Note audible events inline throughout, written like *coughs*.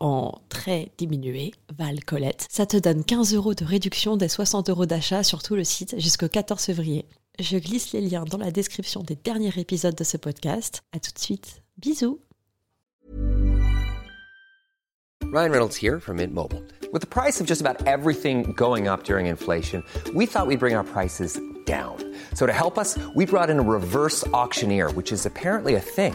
en très diminué, Val Colette. Ça te donne 15 euros de réduction des 60 euros d'achat sur tout le site jusqu'au 14 février. Je glisse les liens dans la description des derniers épisodes de ce podcast. À tout de suite. Bisous. Ryan Reynolds here from Mint Mobile. With the price of just about everything going up during inflation, we thought we'd bring our prices down. So to help us, we brought in a reverse auctioneer, which is apparently a thing.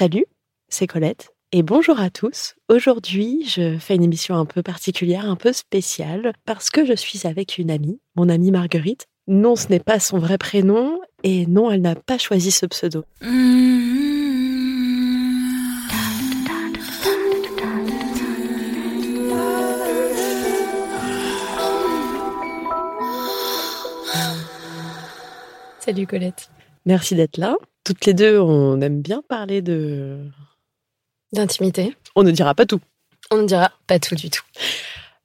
Salut, c'est Colette et bonjour à tous. Aujourd'hui, je fais une émission un peu particulière, un peu spéciale, parce que je suis avec une amie, mon amie Marguerite. Non, ce n'est pas son vrai prénom et non, elle n'a pas choisi ce pseudo. Salut Colette. Merci d'être là. Toutes les deux, on aime bien parler de... D'intimité. On ne dira pas tout. On ne dira pas tout du tout.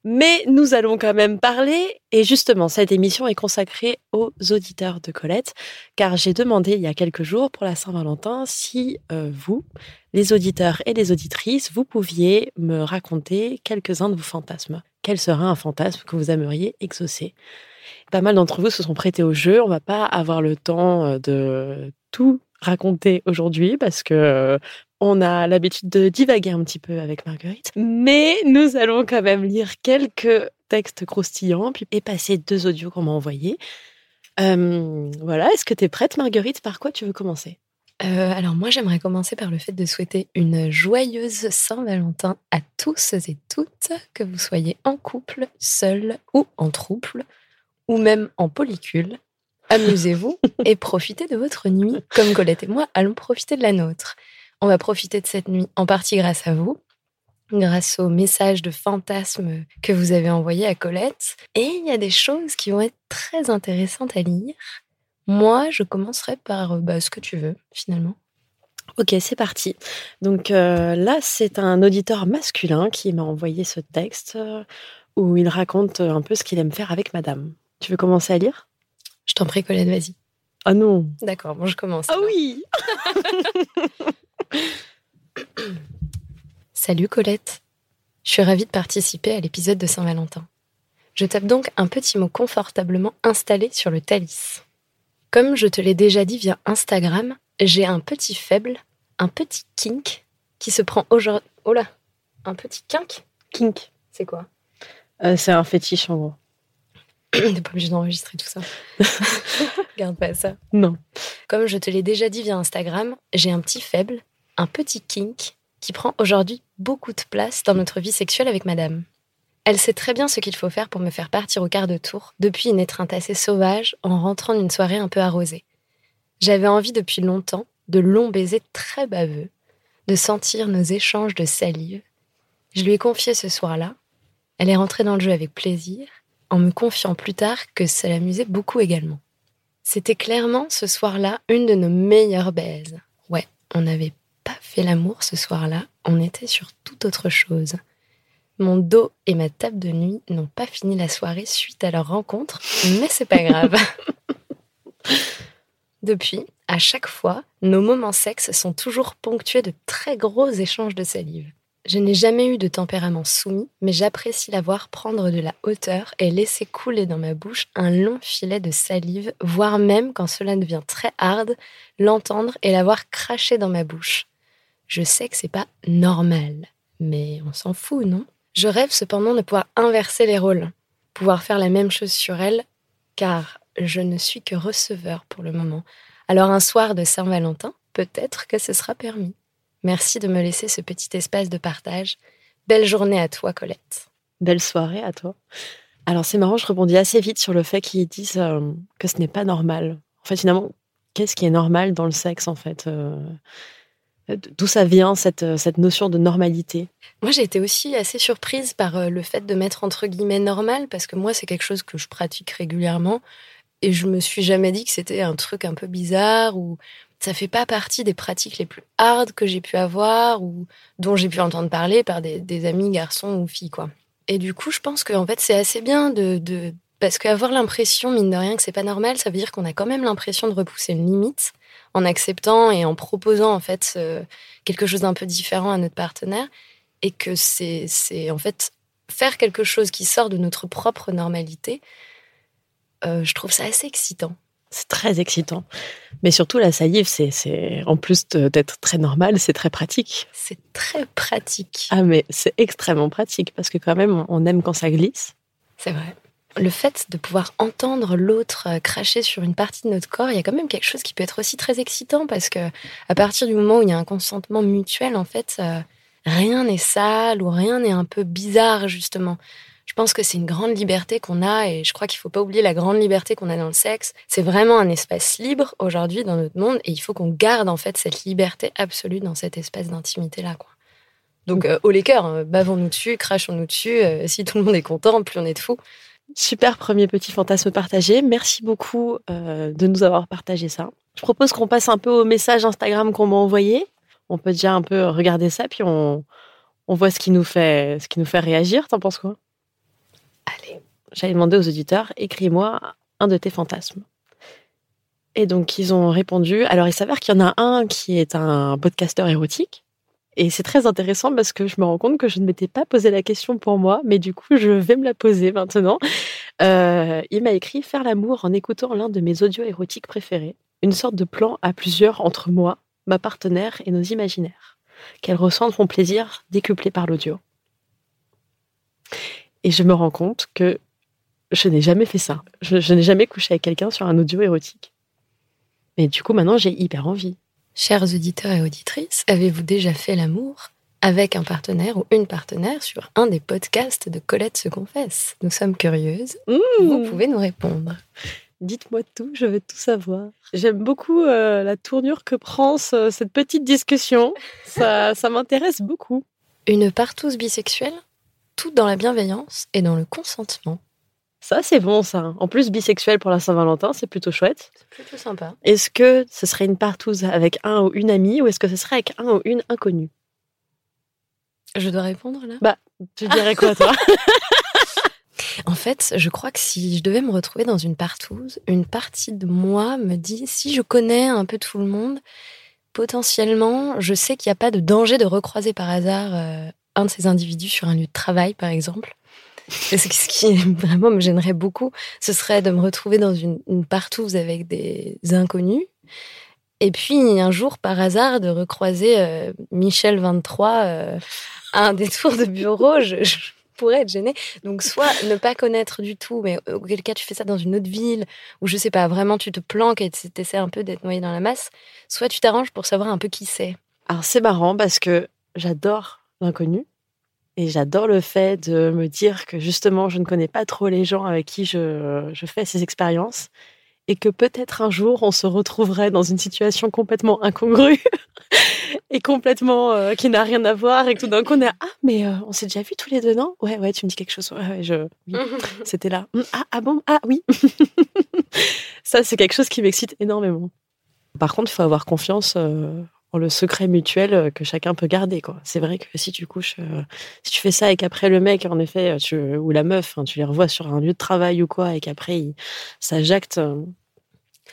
Mais nous allons quand même parler, et justement, cette émission est consacrée aux auditeurs de Colette, car j'ai demandé il y a quelques jours pour la Saint-Valentin si euh, vous, les auditeurs et les auditrices, vous pouviez me raconter quelques-uns de vos fantasmes. Quel serait un fantasme que vous aimeriez exaucer? Pas mal d'entre vous se sont prêtés au jeu, on va pas avoir le temps euh, de tout raconter aujourd'hui parce que euh, on a l'habitude de divaguer un petit peu avec Marguerite, mais nous allons quand même lire quelques textes croustillants puis, et passer deux audios qu'on m'a envoyés. Euh, voilà, est-ce que tu es prête Marguerite? Par quoi tu veux commencer? Euh, alors moi j'aimerais commencer par le fait de souhaiter une joyeuse Saint-Valentin à tous et toutes, que vous soyez en couple, seul ou en trouble, ou même en polycule. Amusez-vous et profitez de votre nuit. Comme Colette et moi, allons profiter de la nôtre. On va profiter de cette nuit en partie grâce à vous, grâce au message de fantasme que vous avez envoyé à Colette. Et il y a des choses qui vont être très intéressantes à lire. Moi, je commencerai par euh, bah, ce que tu veux, finalement. Ok, c'est parti. Donc euh, là, c'est un auditeur masculin qui m'a envoyé ce texte euh, où il raconte un peu ce qu'il aime faire avec madame. Tu veux commencer à lire? Je t'en prie, Colette, vas-y. Ah non D'accord, bon, je commence. Ah alors. oui *laughs* Salut Colette. Je suis ravie de participer à l'épisode de Saint-Valentin. Je tape donc un petit mot confortablement installé sur le Thalys. Comme je te l'ai déjà dit via Instagram, j'ai un petit faible, un petit kink qui se prend aujourd'hui. Oh là Un petit kink? Kink. C'est quoi? Euh, c'est un fétiche en gros. *coughs* T'es pas obligé d'enregistrer tout ça. *laughs* Garde pas ça. Non. Comme je te l'ai déjà dit via Instagram, j'ai un petit faible, un petit kink qui prend aujourd'hui beaucoup de place dans notre vie sexuelle avec madame. Elle sait très bien ce qu'il faut faire pour me faire partir au quart de tour, depuis une étreinte assez sauvage, en rentrant d'une soirée un peu arrosée. J'avais envie depuis longtemps de longs baisers très baveux, de sentir nos échanges de salive. Je lui ai confié ce soir-là. Elle est rentrée dans le jeu avec plaisir, en me confiant plus tard que ça l'amusait beaucoup également. C'était clairement ce soir-là une de nos meilleures baises. Ouais, on n'avait pas fait l'amour ce soir-là, on était sur toute autre chose. Mon dos et ma table de nuit n'ont pas fini la soirée suite à leur rencontre, mais c'est pas grave. *laughs* Depuis, à chaque fois, nos moments sexes sont toujours ponctués de très gros échanges de salive. Je n'ai jamais eu de tempérament soumis, mais j'apprécie la voir prendre de la hauteur et laisser couler dans ma bouche un long filet de salive, voire même, quand cela devient très hard, l'entendre et la voir cracher dans ma bouche. Je sais que c'est pas normal, mais on s'en fout, non? Je rêve cependant de pouvoir inverser les rôles, pouvoir faire la même chose sur elle, car je ne suis que receveur pour le moment. Alors un soir de Saint-Valentin, peut-être que ce sera permis. Merci de me laisser ce petit espace de partage. Belle journée à toi, Colette. Belle soirée à toi. Alors c'est marrant, je rebondis assez vite sur le fait qu'ils disent euh, que ce n'est pas normal. En fait, finalement, qu'est-ce qui est normal dans le sexe, en fait euh, D'où ça vient, cette, euh, cette notion de normalité? Moi, j'ai été aussi assez surprise par le fait de mettre entre guillemets normal, parce que moi, c'est quelque chose que je pratique régulièrement. Et je me suis jamais dit que c'était un truc un peu bizarre ou ça fait pas partie des pratiques les plus hard que j'ai pu avoir ou dont j'ai pu entendre parler par des, amis garçons ou filles quoi. Et du coup, je pense qu'en fait, c'est assez bien de, parce qu'avoir l'impression mine de rien que c'est pas normal, ça veut dire qu'on a quand même l'impression de repousser une limite en acceptant et en proposant en fait quelque chose d'un peu différent à notre partenaire et que c'est c'est en fait faire quelque chose qui sort de notre propre normalité euh, je trouve ça assez excitant. C'est très excitant. Mais surtout, la salive, c'est, en plus d'être très normal, c'est très pratique. C'est très pratique. Ah, mais c'est extrêmement pratique parce que quand même, on aime quand ça glisse. C'est vrai. Le fait de pouvoir entendre l'autre euh, cracher sur une partie de notre corps, il y a quand même quelque chose qui peut être aussi très excitant parce que à partir du moment où il y a un consentement mutuel, en fait, euh, rien n'est sale ou rien n'est un peu bizarre, justement. Je pense que c'est une grande liberté qu'on a et je crois qu'il faut pas oublier la grande liberté qu'on a dans le sexe. C'est vraiment un espace libre aujourd'hui dans notre monde et il faut qu'on garde en fait cette liberté absolue dans cet espace d'intimité là. Donc euh, haut les cœurs, hein, bavons-nous dessus, crachons-nous dessus. Euh, si tout le monde est content, plus on est de fous. Super premier petit fantasme partagé. Merci beaucoup euh, de nous avoir partagé ça. Je propose qu'on passe un peu au message Instagram qu'on m'a envoyé. On peut déjà un peu regarder ça, puis on, on voit ce qui nous fait, ce qui nous fait réagir. T'en penses quoi? Allez. J'allais demander aux auditeurs, écris-moi un de tes fantasmes. Et donc, ils ont répondu. Alors, il s'avère qu'il y en a un qui est un podcasteur érotique. Et c'est très intéressant parce que je me rends compte que je ne m'étais pas posé la question pour moi, mais du coup, je vais me la poser maintenant. Euh, il m'a écrit Faire l'amour en écoutant l'un de mes audios érotiques préférés. Une sorte de plan à plusieurs entre moi, ma partenaire et nos imaginaires. Qu'elle ressente mon plaisir décuplé par l'audio. Et je me rends compte que je n'ai jamais fait ça. Je, n'ai jamais couché avec quelqu'un sur un audio érotique. Mais du coup, maintenant, j'ai hyper envie. Chers auditeurs et auditrices, avez-vous déjà fait l'amour avec un partenaire ou une partenaire sur un des podcasts de Colette se confesse Nous sommes curieuses. Mmh. Vous pouvez nous répondre. Dites-moi tout, je veux tout savoir. J'aime beaucoup euh, la tournure que prend cette petite discussion. Ça, ça m'intéresse beaucoup. Une partouze bisexuelle? Tout dans la bienveillance et dans le consentement. Ça, c'est bon, ça. En plus, bisexuel pour la Saint-Valentin, c'est plutôt chouette. C'est plutôt sympa. Est-ce que ce serait une partouze avec un ou une amie ou est-ce que ce serait avec un ou une inconnue? Je dois répondre là? Bah, tu dirais quoi, toi? *laughs* En fait, je crois que si je devais me retrouver dans une partouze, une partie de moi me dit si je connais un peu tout le monde, potentiellement, je sais qu'il n'y a pas de danger de recroiser par hasard euh, un de ces individus sur un lieu de travail, par exemple. Ce qui *laughs* vraiment me gênerait beaucoup, ce serait de me retrouver dans une, partouze avec des inconnus. Et puis, un jour, par hasard, de recroiser euh, Michel 23 euh, à un détour de bureau, je, pourrais être gênée. Donc, soit ne pas connaître du tout, mais auquel cas tu fais ça dans une autre ville, ou je sais pas, vraiment tu te planques et tu essaies un peu d'être noyé dans la masse, soit tu t'arranges pour savoir un peu qui c'est. Alors, c'est marrant parce que j'adore l'inconnu. Et j'adore le fait de me dire que justement, je ne connais pas trop les gens avec qui je, je fais ces expériences et que peut-être un jour, on se retrouverait dans une situation complètement incongrue *laughs* et complètement euh, qui n'a rien à voir et que tout d'un coup, on est ah, mais euh, on s'est déjà vu tous les deux, non? Ouais, ouais, tu me dis quelque chose. Ouais, ouais, je... oui, *laughs* c'était là. Hum, Ah, ah bon? Ah oui. *laughs* Ça, c'est quelque chose qui m'excite énormément. Par contre, il faut avoir confiance euh, le secret mutuel euh, que chacun peut garder. quoi. C'est vrai que si tu couches, euh, si tu fais ça et qu'après le mec, en effet, ou la meuf, hein, tu les revois sur un lieu de travail ou quoi, et qu'après, ça jacte.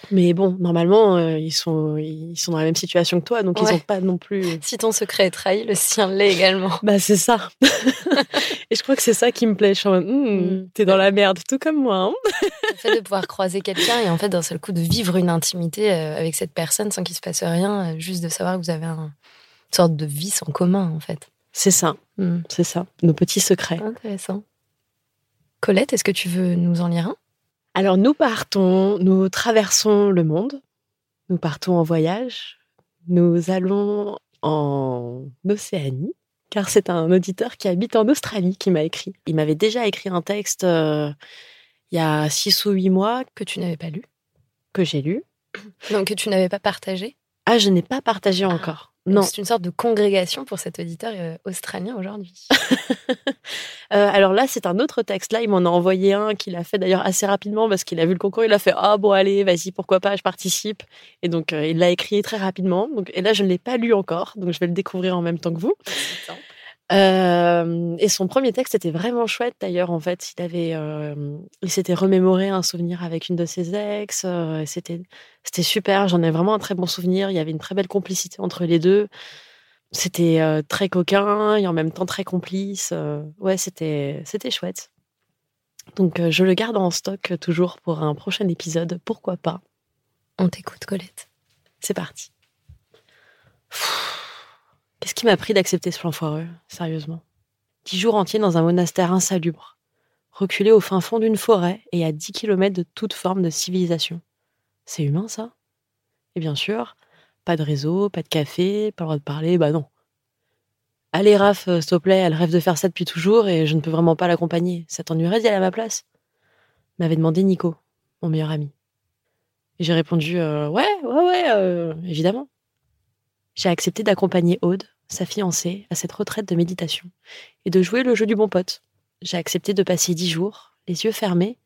Euh, mais bon, normalement, euh, ils, sont, ils sont dans la même situation que toi, donc ils Ouais. n'ont pas non plus. Si ton secret est trahi, le sien l'est également. Bah, c'est ça. *laughs* et je crois que c'est ça qui me plaît. Je suis en mode, Hmm, Mm. t'es dans la merde, tout comme moi. hein. Le fait de pouvoir croiser quelqu'un et en fait d'un seul coup de vivre une intimité euh, avec cette personne sans qu'il se passe rien, euh, juste de savoir que vous avez un- une sorte de vice en commun en fait. C'est ça, Hmm. c'est ça. Nos petits secrets. Intéressant. Colette, est-ce que tu veux nous en lire un? Alors nous partons, nous traversons le monde, nous partons en voyage, nous allons en Océanie, car c'est un auditeur qui habite en Australie qui m'a écrit. Il m'avait déjà écrit un texte euh, il y a six ou huit mois que tu n'avais pas lu que j'ai lu. Donc que tu n'avais pas partagé Ah, je n'ai pas partagé encore. Non. C'est une sorte de congrégation pour cet auditeur euh, australien aujourd'hui. *laughs* Euh, alors là, c'est un autre texte. Là, il m'en a envoyé un qu'il a fait d'ailleurs assez rapidement parce qu'il a vu le concours. Il a fait Ah bon, allez, vas-y, pourquoi pas, je participe. Et donc, euh, il l'a écrit très rapidement. Donc, et là, je ne l'ai pas lu encore. Donc, je vais le découvrir en même temps que vous. Euh, et son premier texte était vraiment chouette d'ailleurs. En fait, il avait, euh, il s'était remémoré un souvenir avec une de ses ex. euh, c'était, c'était super. J'en ai vraiment un très bon souvenir. Il y avait une très belle complicité entre les deux. C'était très coquin et en même temps très complice. ouais, c'était, c'était chouette. Donc, je le garde en stock toujours pour un prochain épisode. Pourquoi pas? On t'écoute, Colette. C'est parti. Pfff. Qu'est-ce qui m'a pris d'accepter ce plan foireux, sérieusement? Dix jours entiers dans un monastère insalubre, reculé au fin fond d'une forêt et à dix kilomètres de toute forme de civilisation. C'est humain, ça? Et bien sûr, pas de réseau, pas de café, pas le droit de parler, bah non. Allez, Raph, euh, s'il te plaît, elle rêve de faire ça depuis toujours et je ne peux vraiment pas l'accompagner. Ça t'ennuierait d'y aller à ma place? M'avait demandé Nico, mon meilleur ami. J'ai répondu euh, Ouais, ouais, ouais, euh, évidemment. J'ai accepté d'accompagner Aude, sa fiancée, à cette retraite de méditation et de jouer le jeu du bon pote. J'ai accepté de passer dix jours, les yeux fermés,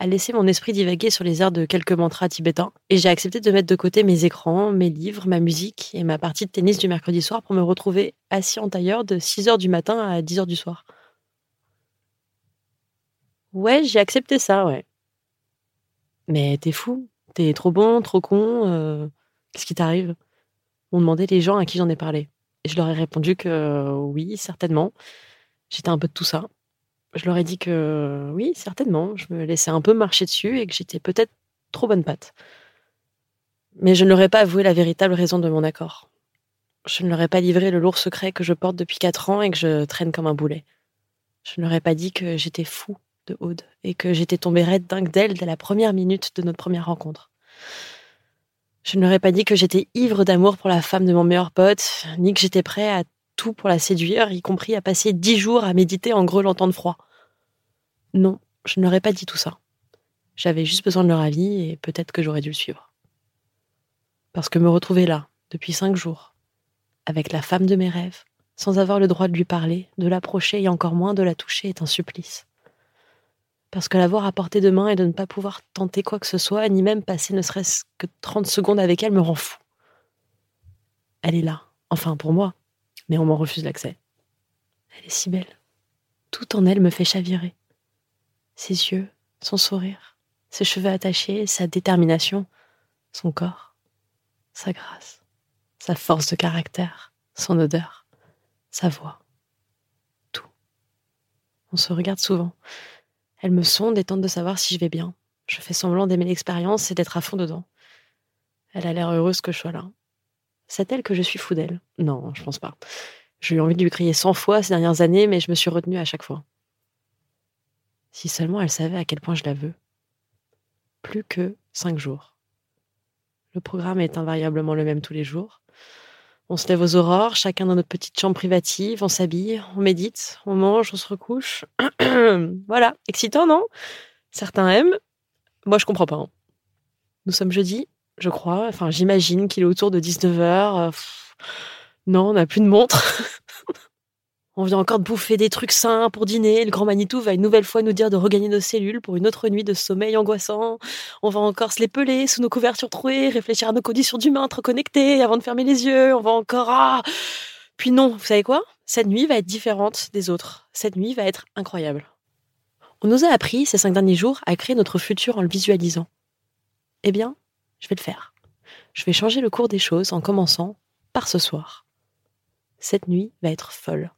à laisser mon esprit divaguer sur les airs de quelques mantras tibétains. Et j'ai accepté de mettre de côté mes écrans, mes livres, ma musique et ma partie de tennis du mercredi soir pour me retrouver assis en tailleur de 6 heures du matin à 10 heures du soir. Ouais, j'ai accepté ça, ouais. Mais t'es fou, t'es trop bon, trop con, euh, qu'est-ce qui t'arrive? M'ont demandé les gens à qui j'en ai parlé. Je leur ai répondu que oui, certainement. J'étais un peu de tout ça. Je leur ai dit que oui, certainement, je me laissais un peu marcher dessus et que j'étais peut-être trop bonne patte. Mais je ne leur ai pas avoué la véritable raison de mon accord. Je ne leur ai pas livré le lourd secret que je porte depuis quatre ans et que je traîne comme un boulet. Je ne leur ai pas dit que j'étais fou de Aude et que j'étais tombée raide dingue d'elle dès la première minute de notre première rencontre. Je ai pas dit que j'étais ivre d'amour pour la femme de mon meilleur pote, ni que j'étais prêt à tout pour la séduire, y compris à passer dix jours à méditer en grelotant de froid. Non, je ai pas dit tout ça. J'avais juste besoin de leur avis et peut-être que j'aurais dû le suivre. Parce que me retrouver là, depuis cinq jours, avec la femme de mes rêves, sans avoir le droit de lui parler, de l'approcher et encore moins de la toucher est un supplice. Parce que l'avoir à portée de main et de ne pas pouvoir tenter quoi que ce soit, ni même passer ne serait-ce que 30 secondes avec elle, me rend fou. Elle est là, enfin pour moi, mais on m'en refuse l'accès. Elle est si belle. Tout en elle me fait chavirer. Ses yeux, son sourire, ses cheveux attachés, sa détermination, son corps, sa grâce, sa force de caractère, son odeur, sa voix. Tout. On se regarde souvent. Elle me sonde et tente de savoir si je vais bien. Je fais semblant d'aimer l'expérience et d'être à fond dedans. Elle a l'air heureuse que je sois là. C'est elle que je suis fou d'elle Non, je pense pas. J'ai eu envie de lui crier cent fois ces dernières années, mais je me suis retenue à chaque fois. Si seulement elle savait à quel point je la veux. Plus que cinq jours. Le programme est invariablement le même tous les jours. On se lève aux aurores, chacun dans notre petite chambre privative, on s'habille, on médite, on mange, on se recouche. *clears throat* voilà, excitant, non? Certains aiment. Moi, je comprends pas. hein. Nous sommes jeudi, je crois. Enfin, j'imagine qu'il est autour de 19h. non, on n'a plus de montre. *laughs* on vient encore de bouffer des trucs sains pour dîner. Le grand Manitou va une nouvelle fois nous dire de regagner nos cellules pour une autre nuit de sommeil angoissant. On va encore se les peler sous nos couvertures trouées, réfléchir à nos conditions d'humain, être connectés avant de fermer les yeux. On va encore... Ah Puis non, vous savez quoi? Cette nuit va être différente des autres. Cette nuit va être incroyable. On nous a appris ces cinq derniers jours à créer notre futur en le visualisant. Eh bien, je vais le faire. Je vais changer le cours des choses en commençant par ce soir. Cette nuit va être folle.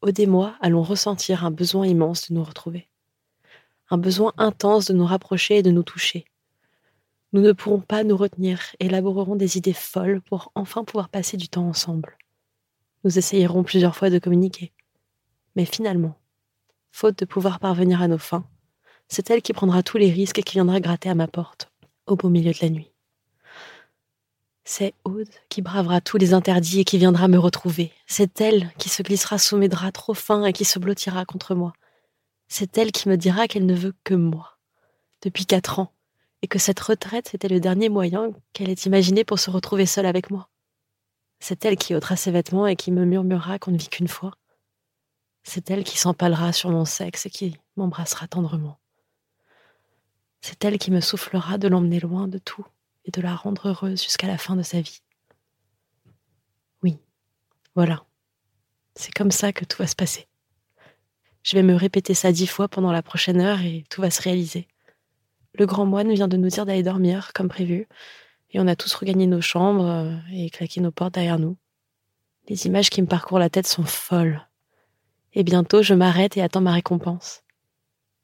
Aude et moi allons ressentir un besoin immense de nous retrouver. Un besoin intense de nous rapprocher et de nous toucher. Nous ne pourrons pas nous retenir, élaborerons des idées folles pour enfin pouvoir passer du temps ensemble. Nous essayerons plusieurs fois de communiquer. Mais finalement, faute de pouvoir parvenir à nos fins, c'est elle qui prendra tous les risques et qui viendra gratter à ma porte, au beau milieu de la nuit. C'est Aude qui bravera tous les interdits et qui viendra me retrouver. C'est elle qui se glissera sous mes draps trop fins et qui se blottira contre moi. C'est elle qui me dira qu'elle ne veut que moi, depuis quatre ans, et que cette retraite était le dernier moyen qu'elle ait imaginé pour se retrouver seule avec moi. C'est elle qui ôtera ses vêtements et qui me murmurera qu'on ne vit qu'une fois. C'est elle qui s'empalera sur mon sexe et qui m'embrassera tendrement. C'est elle qui me soufflera de l'emmener loin de tout et de la rendre heureuse jusqu'à la fin de sa vie. Oui, voilà. C'est comme ça que tout va se passer. Je vais me répéter ça dix fois pendant la prochaine heure et tout va se réaliser. Le grand moine vient de nous dire d'aller dormir, comme prévu, et on a tous regagné nos chambres euh, et claqué nos portes derrière nous. Les images qui me parcourent la tête sont folles. Et bientôt, je m'arrête et attends ma récompense.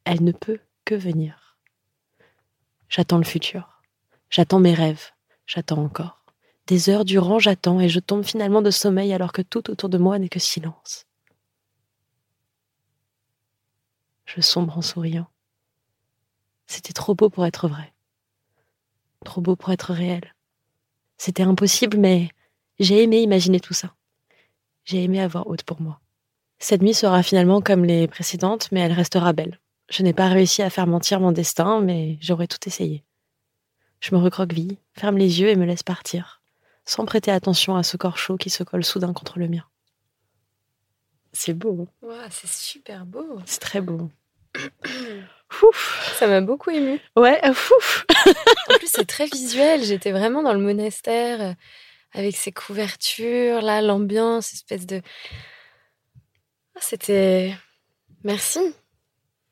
Elle ne peut que venir. J'attends le futur. J'attends mes rêves. J'attends encore. Des heures durant, j'attends et je tombe finalement de sommeil alors que tout autour de moi n'est que silence. Je sombre en souriant. C'était trop beau pour être vrai. Trop beau pour être réel. C'était impossible, mais j'ai aimé imaginer tout ça. J'ai aimé avoir haute pour moi. Cette nuit sera finalement comme les précédentes, mais elle restera belle. Je n'ai pas réussi à faire mentir mon destin, mais j'aurais tout essayé. Je me recroqueville, ferme les yeux et me laisse partir, sans prêter attention à ce corps chaud qui se colle soudain contre le mien. C'est beau, hein c'est super beau. c'est très beau. *clears throat* Ouf. Ça m'a beaucoup ému. Ouais, ouf. *laughs* En plus, c'est très visuel. J'étais vraiment dans le monastère euh, avec ses couvertures, là, l'ambiance, espèce de. Ah, C'était. Merci.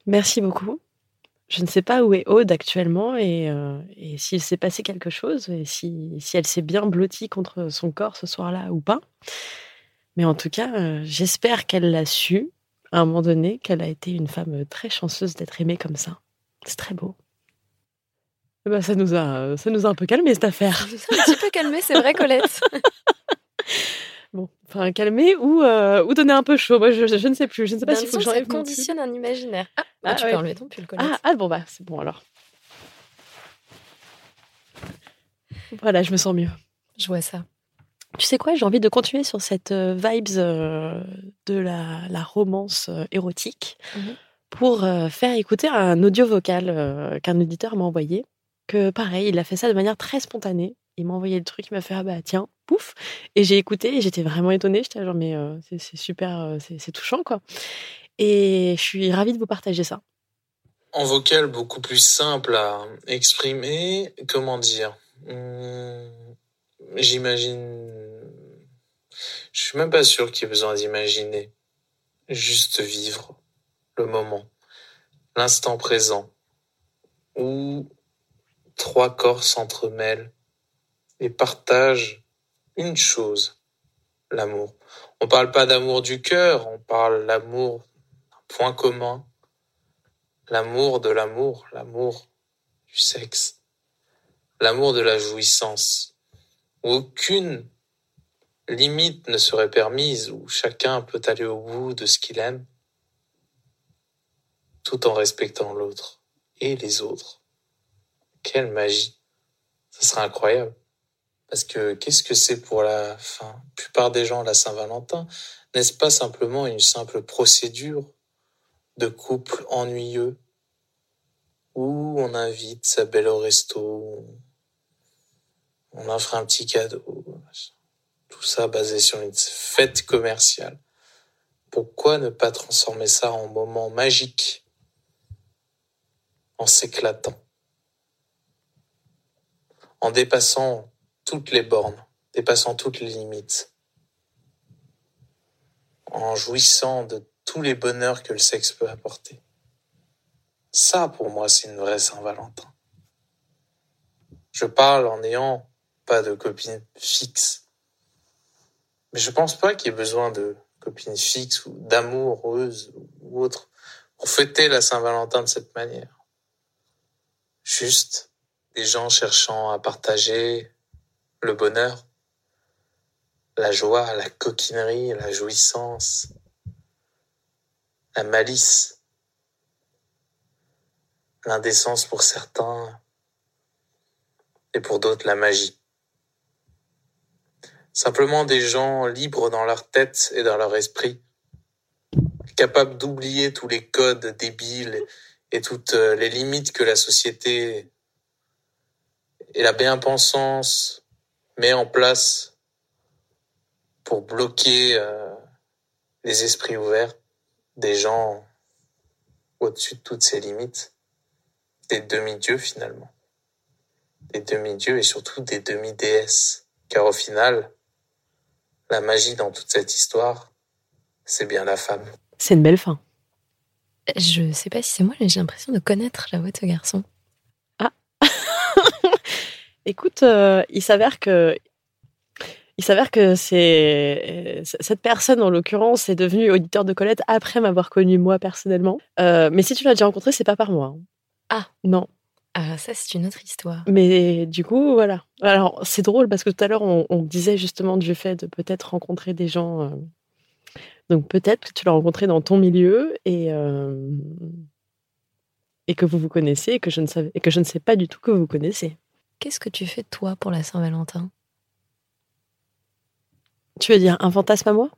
Merci beaucoup. Je ne sais pas où est Aude actuellement et, euh, et s'il s'est passé quelque chose et si, si elle s'est bien blottie contre son corps ce soir-là ou pas. Mais en tout cas, euh, j'espère qu'elle l'a su à un moment donné, qu'elle a été une femme très chanceuse d'être aimée comme ça. C'est très beau. Eh ben, ça, nous a, ça nous a un peu calmé cette affaire. Suis *laughs* un petit peu calmée, c'est vrai, Colette. *laughs* Enfin, calmé ou, euh, ou donner un peu chaud. Moi, je, je ne sais plus. Je ne sais pas s'il faut que ça j'enlève pull. conditionne un imaginaire. Ah, Ah, tu ouais. peux enlever ton pull. Ah, ah, bon, bah, c'est bon alors. Voilà, je me sens mieux. Je vois ça. Tu sais quoi, j'ai envie de continuer sur cette euh, vibes euh, de la, la romance euh, érotique Mhm. pour euh, faire écouter un audio vocal euh, qu'un auditeur m'a envoyé. Que pareil, il a fait ça de manière très spontanée. Il m'a envoyé le truc, il m'a fait ah bah tiens, pouf. Et j'ai écouté et j'étais vraiment étonnée. J'étais genre mais euh, c'est super, euh, c'est touchant quoi. Et je suis ravie de vous partager ça. en vocal beaucoup plus simple à exprimer. Comment dire Hum, J'imagine. Je suis même pas sûr qu'il y ait besoin d'imaginer. Juste vivre le moment, l'instant présent, où trois corps s'entremêlent et partagent une chose l'amour. On parle pas d'amour du cœur, on parle l'amour d'un point commun l'amour de l'amour, l'amour du sexe, l'amour de la jouissance, où aucune limite ne serait permise, où chacun peut aller au bout de ce qu'il aime, tout en respectant l'autre et les autres. Quelle magie. Ce serait incroyable. Parce que qu'est-ce que c'est pour la plupart des gens la Saint-Valentin N'est-ce pas simplement une simple procédure de couple ennuyeux où on invite sa belle au resto, on offre un petit cadeau, tout ça basé sur une fête commerciale? Pourquoi ne pas transformer ça en moment magique en s'éclatant, en dépassant toutes les bornes, dépassant toutes les limites, en jouissant de tous les bonheurs que le sexe peut apporter. Ça, pour moi, c'est une vraie Saint-Valentin. Je parle en n'ayant pas de copine fixe. Mais je pense pas qu'il y ait besoin de copine fixe ou d'amoureuse ou autre pour fêter la Saint-Valentin de cette manière. Juste des gens cherchant à partager le bonheur, la joie, la coquinerie, la jouissance, la malice, l'indécence pour certains et pour d'autres la magie. Simplement des gens libres dans leur tête et dans leur esprit, capables d'oublier tous les codes débiles et toutes euh, les limites que la société et la bien-pensance met en place pour bloquer euh, les esprits ouverts des gens au-dessus de toutes ces limites, des demi-dieux finalement, des demi-dieux et surtout des demi-déesses, car au final, la magie dans toute cette histoire, c'est bien la femme. C'est une belle fin. Je sais pas si c'est moi, mais j'ai l'impression de connaître la voix de ce garçon. Ah *laughs* Écoute, euh, il s'avère que. Il s'avère que c'est cette personne en l'occurrence est devenue auditeur de Colette après m'avoir connue moi personnellement. Euh, mais si tu l'as déjà rencontré, c'est pas par moi. hein. Ah. non. Ah, ça, c'est une autre histoire. Mais du coup, voilà. Alors, c'est drôle parce que tout à l'heure, on, on disait justement du fait de peut-être rencontrer des gens. euh, Donc, peut-être que tu l'as rencontré dans ton milieu et, euh, et que vous vous connaissez et que, je ne savais, et que je ne sais pas du tout que vous connaissez. Qu'est-ce que tu fais, toi, pour la Saint-Valentin? Tu veux dire un fantasme à moi?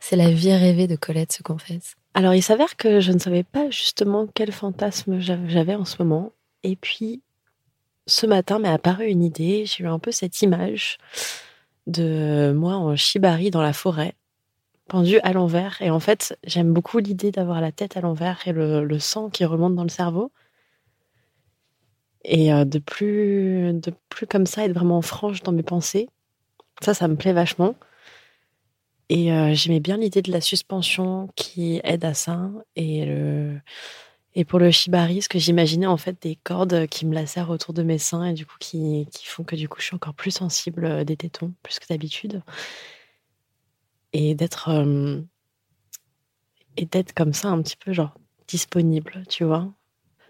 C'est la vie rêvée de Colette se confesse. Alors, il s'avère que je ne savais pas justement quel fantasme j'av- j'avais en ce moment. Et puis, ce matin m'est apparue une idée. J'ai eu un peu cette image de moi en shibari dans la forêt, pendue à l'envers. Et en fait, j'aime beaucoup l'idée d'avoir la tête à l'envers et le, le sang qui remonte dans le cerveau. Et euh, de plus, de plus comme ça, être vraiment franche dans mes pensées. Ça, ça me plaît vachement. Et euh, j'aimais bien l'idée de la suspension qui aide à ça. Et, le... et pour le shibari, ce que j'imaginais en fait des cordes qui me lacèrent autour de mes seins et du coup qui, qui font que du coup je suis encore plus sensible euh, des tétons, plus que d'habitude. Et d'être et d'être comme ça un petit peu genre disponible, tu vois.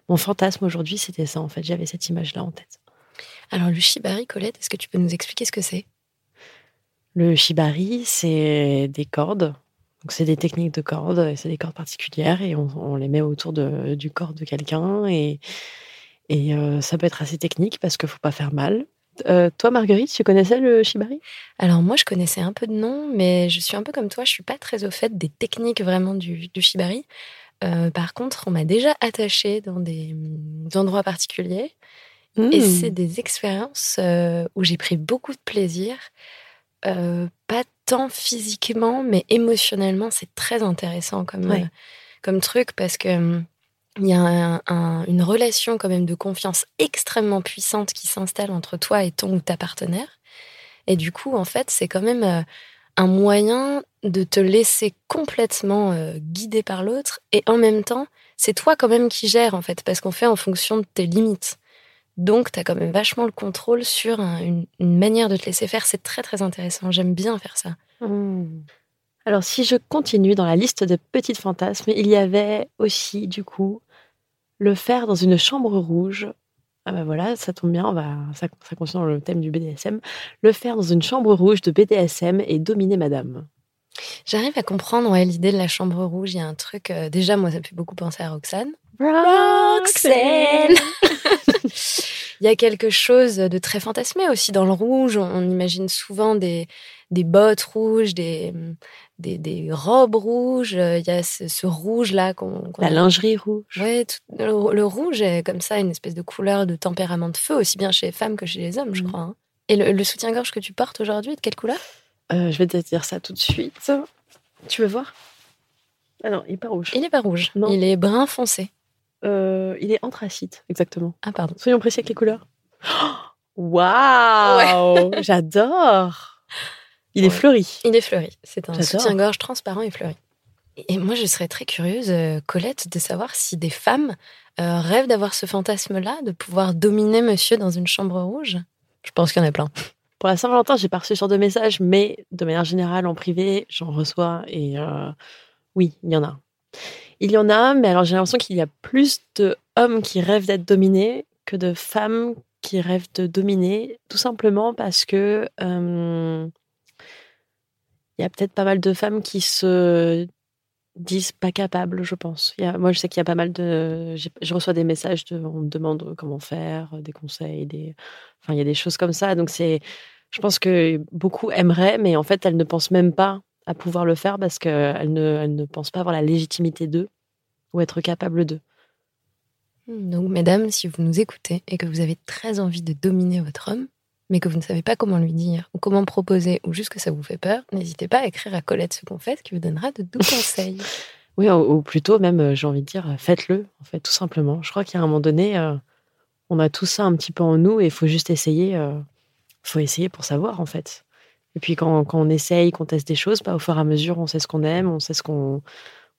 Mon fantasme aujourd'hui, c'était ça en fait. J'avais cette image-là en tête. Alors, le shibari, Colette, est-ce que tu peux nous expliquer ce que c'est? Le shibari, c'est des cordes. Donc, c'est des techniques de cordes, c'est des cordes particulières, et on, on les met autour de- du corps de quelqu'un. Et, et euh, ça peut être assez technique parce qu'il ne faut pas faire mal. Euh, toi, Marguerite, tu connaissais le shibari? Alors, moi, je connaissais un peu de nom, mais je suis un peu comme toi, je suis pas très au fait des techniques vraiment du, du shibari. Euh, par contre, on m'a déjà attachée dans des hum, endroits particuliers. Et Hmm. c'est des expériences euh, où j'ai pris beaucoup de plaisir. Euh, pas tant physiquement, mais émotionnellement, c'est très intéressant comme, Ouais. comme truc parce que hum, il y a un- un- une relation quand même de confiance extrêmement puissante qui s'installe entre toi et ton ou ta partenaire. Et du coup, en fait, c'est quand même un moyen de te laisser complètement euh, guider par l'autre et en même temps, c'est toi quand même qui gères en fait parce qu'on fait en fonction de tes limites. Donc, tu as quand même vachement le contrôle sur un- une, manière de te laisser faire. C'est très, très intéressant. J'aime bien faire ça. Hmm. Alors, si je continue dans la liste de petits fantasmes, il y avait aussi, du coup, le faire dans une chambre rouge. Ah bah voilà, ça tombe bien, on va, ça, dans le thème du BDSM. Le faire dans une chambre rouge de BDSM et dominer madame. J'arrive à comprendre ouais, l'idée de la chambre rouge. Il y a un truc. euh, déjà, moi, ça me fait beaucoup penser à Roxane. Roxane *laughs* *laughs* Il y a quelque chose de très fantasmé aussi dans le rouge. On, on imagine souvent des, des bottes rouges, des, des, des robes rouges. Il y a ce, ce rouge-là qu'on. La lingerie rouge. Tout- le, le rouge est comme ça, une espèce de couleur de tempérament de feu, aussi bien chez les femmes que chez les hommes, je Mhm. crois. hein. Et le, le soutien-gorge que tu portes aujourd'hui, est de quelle couleur? Euh, je vais te dire ça tout de suite. Tu veux voir? Ah non, il est pas rouge. Il n'est pas rouge, Non. il est brun foncé. Euh, il est anthracite, exactement. Ah, pardon. Soyons précis avec les couleurs. *gasps* Waouh *laughs* J'adore Il est fleuri. Il est fleuri. C'est un soutien-gorge transparent et fleuri. Et moi, je serais très curieuse, euh, Colette, de savoir si des femmes euh, rêvent d'avoir ce fantasme-là, de pouvoir dominer monsieur dans une chambre rouge? Je pense qu'il y en a plein. *laughs* Pour la Saint-Valentin, j'ai pas reçu ce genre de messages, mais de manière générale, en privé, j'en reçois et euh, oui, il y en a. Il y en a, mais alors j'ai l'impression qu'il y a plus de hommes qui rêvent d'être dominés que de femmes qui rêvent de dominer, tout simplement parce que euh, il y a peut-être pas mal de femmes qui se disent pas capables, je pense. Moi, je sais qu'il y a pas mal de. Je reçois des messages, de, on me demande comment faire, des conseils, des. Enfin, il y a des choses comme ça. Donc, c'est. Je pense que beaucoup aimeraient, mais en fait, elles ne pensent même pas à pouvoir le faire parce qu'elles ne, elles ne pensent pas avoir la légitimité d'eux ou être capables d'eux. Donc, mesdames, si vous nous écoutez et que vous avez très envie de dominer votre homme, mais que vous ne savez pas comment lui dire, ou comment proposer, ou juste que ça vous fait peur, n'hésitez pas à écrire à Colette ce qu'on fait, qui vous donnera de doux *laughs* conseils. Oui, ou, plutôt même, euh, j'ai envie de dire, faites-le, en fait, tout simplement. Je crois qu'à un moment donné, euh, on a tout ça un petit peu en nous et il faut juste essayer. euh, faut essayer pour savoir, en fait. Et puis quand, quand on essaye, qu'on teste des choses, bah, au fur et à mesure, on sait ce qu'on aime, on sait ce qu'on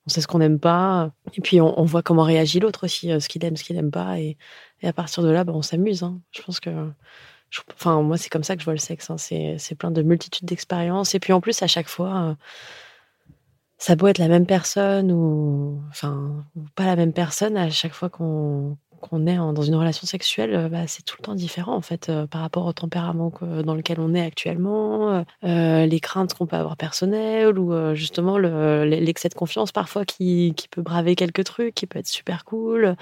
on sait ce qu'on n'aime pas. Et puis on, voit comment réagit l'autre aussi, euh, ce qu'il aime, ce qu'il n'aime pas. Et, et à partir de là, bah, on s'amuse. hein. Je pense que... enfin, moi, c'est comme ça que je vois le sexe. hein. C'est plein de multitudes d'expériences. Et puis en plus, à chaque fois... euh, ça beau être la même personne ou enfin ou pas la même personne à chaque fois qu'on qu'on est en- dans une relation sexuelle, euh, bah, c'est tout le temps différent en fait euh, par rapport au tempérament que- dans lequel on est actuellement, euh, les craintes qu'on peut avoir personnelles ou euh, justement le- l'excès de confiance parfois qui, qui peut braver quelques trucs, qui peut être super cool.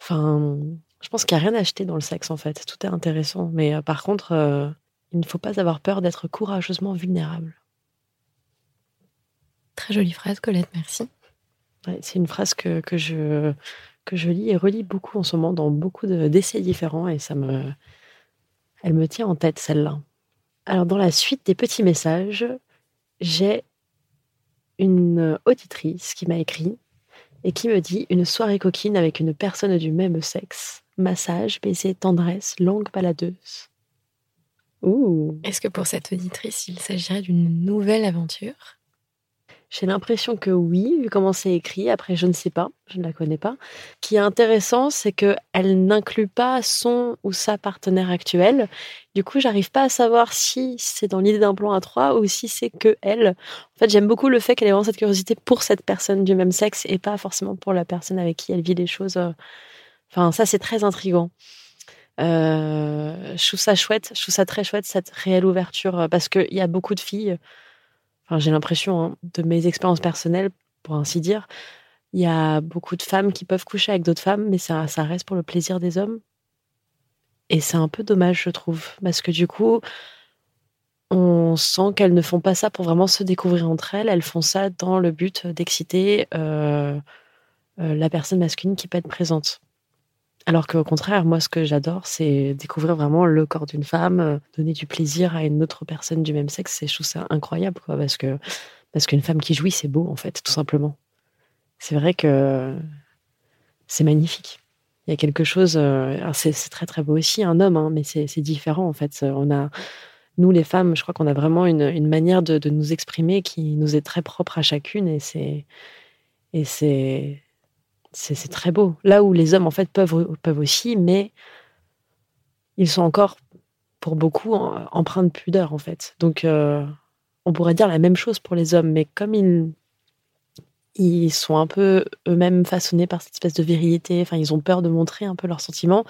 Enfin, je pense qu'il n'y a rien à acheter dans le sexe en fait, tout est intéressant. Mais par contre, il ne faut pas avoir peur d'être courageusement vulnérable. Très jolie phrase, Colette, merci. Ouais, c'est une phrase que, que, je, que je lis et relis beaucoup en ce moment dans beaucoup de- d'essais différents et ça me, elle me tient en tête celle-là. Alors dans la suite des petits messages, j'ai une auditrice qui m'a écrit et qui me dit une soirée coquine avec une personne du même sexe, massage, baiser, tendresse, langue baladeuse. Ouh. Est-ce que pour cette auditrice, il s'agirait d'une nouvelle aventure? J'ai l'impression que oui, vu comment c'est écrit. Après, je ne sais pas, je ne la connais pas. Ce qui est intéressant, c'est que elle n'inclut pas son ou sa partenaire actuel. Du coup, j'arrive pas à savoir si c'est dans l'idée d'un plan à trois ou si c'est que elle. En fait, j'aime beaucoup le fait qu'elle ait vraiment cette curiosité pour cette personne du même sexe et pas forcément pour la personne avec qui elle vit les choses. euh. Enfin, ça, c'est très intriguant. Euh, je trouve ça chouette, je trouve ça très chouette cette réelle ouverture euh, parce qu'il y a beaucoup de filles j'ai l'impression hein, de mes expériences personnelles, pour ainsi dire, il y a beaucoup de femmes qui peuvent coucher avec d'autres femmes, mais ça, ça reste pour le plaisir des hommes. Et c'est un peu dommage, je trouve, parce que du coup, on sent qu'elles ne font pas ça pour vraiment se découvrir entre elles, elles font ça dans le but d'exciter euh, euh, la personne masculine qui peut être présente. Alors qu'au contraire, moi, ce que j'adore, c'est découvrir vraiment le corps d'une femme, euh, donner du plaisir à une autre personne du même sexe. Et je trouve ça incroyable, quoi, parce que parce qu'une femme qui jouit, c'est beau, en fait, tout simplement. C'est vrai que c'est magnifique. Il y a quelque chose. euh, c'est très très beau aussi, un homme, hein, mais c'est c'est différent, en fait. On a nous, les femmes, je crois qu'on a vraiment une, une manière de, de nous exprimer qui nous est très propre à chacune, et c'est et c'est c'est très beau. Là où les hommes, en fait, peuvent, peuvent aussi, mais ils sont encore, pour beaucoup, empreints de pudeur, en fait. Donc, euh, on pourrait dire la même chose pour les hommes, mais comme ils, ils sont un peu eux-mêmes façonnés par cette espèce de virilité, enfin, ils ont peur de montrer un peu leurs sentiments,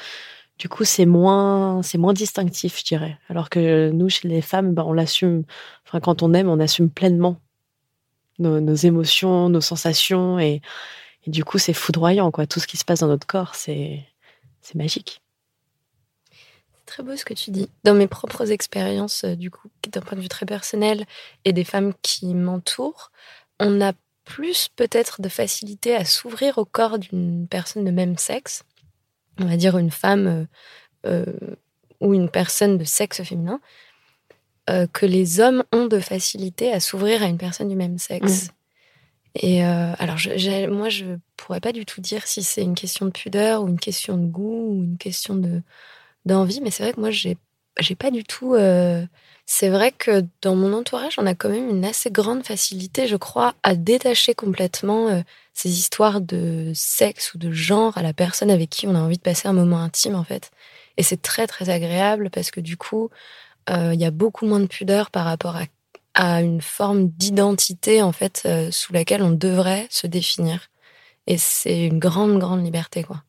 du coup, c'est moins, c'est moins distinctif, je dirais. Alors que nous, chez les femmes, ben, on l'assume. Enfin, quand on aime, on assume pleinement nos, nos émotions, nos sensations, et, et du coup, c'est foudroyant, quoi. Tout ce qui se passe dans notre corps, c'est c'est magique. C'est très beau ce que tu dis. Dans mes propres expériences, euh, du coup, d'un point de vue très personnel, et des femmes qui m'entourent, on a plus peut-être de facilité à s'ouvrir au corps d'une personne de même sexe, on va dire une femme euh, euh, ou une personne de sexe féminin, euh, que les hommes ont de facilité à s'ouvrir à une personne du même sexe. Et euh, alors, moi, je pourrais pas du tout dire si c'est une question de pudeur ou une question de goût ou une question de d'envie, mais c'est vrai que moi, j'ai j'ai pas du tout. euh, c'est vrai que dans mon entourage, on a quand même une assez grande facilité, je crois, à détacher complètement euh, ces histoires de sexe ou de genre à la personne avec qui on a envie de passer un moment intime, en fait. Et c'est très, très agréable parce que du coup, il y a beaucoup moins de pudeur par rapport à, à une forme d'identité, en fait, euh, sous laquelle on devrait se définir. Et c'est une grande, grande liberté, quoi.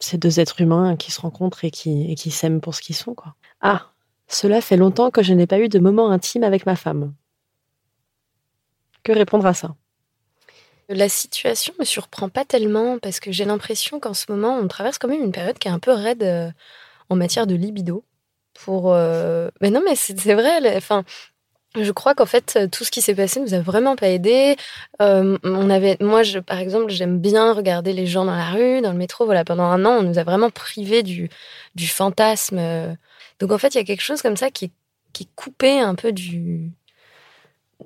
C'est deux êtres humains qui se rencontrent et qui, et qui s'aiment pour ce qu'ils sont, quoi. Ah, cela fait longtemps que je n'ai pas eu de moment intime avec ma femme. Que répondre à ça? La situation me surprend pas tellement parce que j'ai l'impression qu'en ce moment, on traverse quand même une période qui est un peu raide euh, en matière de libido. Pour, euh, Mais non, mais c'est vrai. Enfin, je crois qu'en fait, euh, tout ce qui s'est passé nous a vraiment pas aidé. Euh, on avait, moi, par exemple, j'aime bien regarder les gens dans la rue, dans le métro. Voilà, pendant un an, on nous a vraiment privé du, du fantasme. euh. Donc en fait, il y a quelque chose comme ça qui, qui est coupé un peu du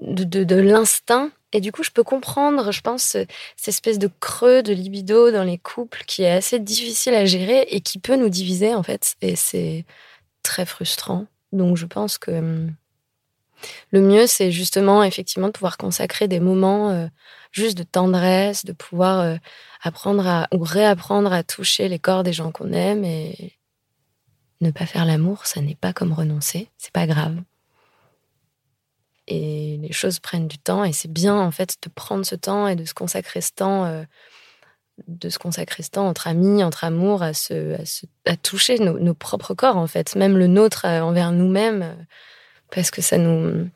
de, de, l'instinct. Et du coup, je peux comprendre, je pense, ce- cette espèce de creux de libido dans les couples qui est assez difficile à gérer et qui peut nous diviser, en fait. Et c'est très frustrant. Donc, je pense que hum, le mieux, c'est justement, effectivement, de pouvoir consacrer des moments euh, juste de tendresse, de pouvoir euh, apprendre à, ou réapprendre à toucher les corps des gens qu'on aime et ne pas faire l'amour, ça n'est pas comme renoncer, c'est pas grave. Et les choses prennent du temps et c'est bien en fait de prendre ce temps et de se consacrer ce temps euh, de se consacrer ce temps entre amis entre amour à se à, à toucher nos, nos propres corps en fait même le nôtre envers nous-mêmes parce que ça nous